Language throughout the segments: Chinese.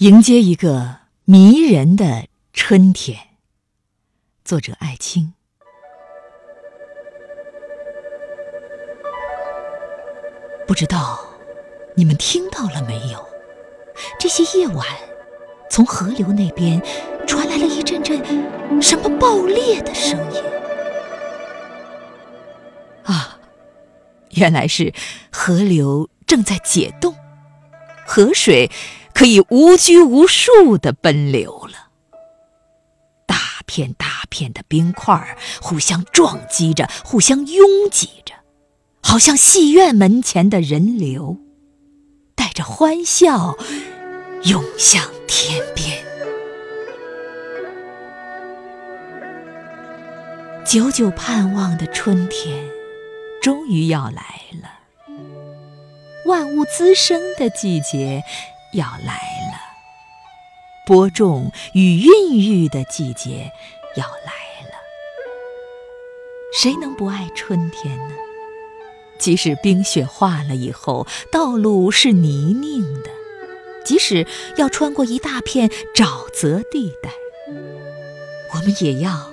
迎接一个迷人的春天。作者：艾青。不知道你们听到了没有？这些夜晚，从河流那边传来了一阵阵什么爆裂的声音。啊，原来是河流正在解冻，河水可以无拘无束的奔流了。大片大片的冰块互相撞击着，互相拥挤着，好像戏院门前的人流，带着欢笑涌向天边。久久盼望的春天。终于要来了，万物滋生的季节要来了，播种与孕育的季节要来了。谁能不爱春天呢？即使冰雪化了以后，道路是泥泞的；即使要穿过一大片沼泽地带，我们也要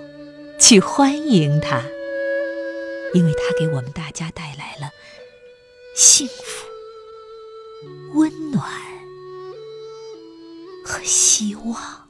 去欢迎它。因为它给我们大家带来了幸福、温暖和希望。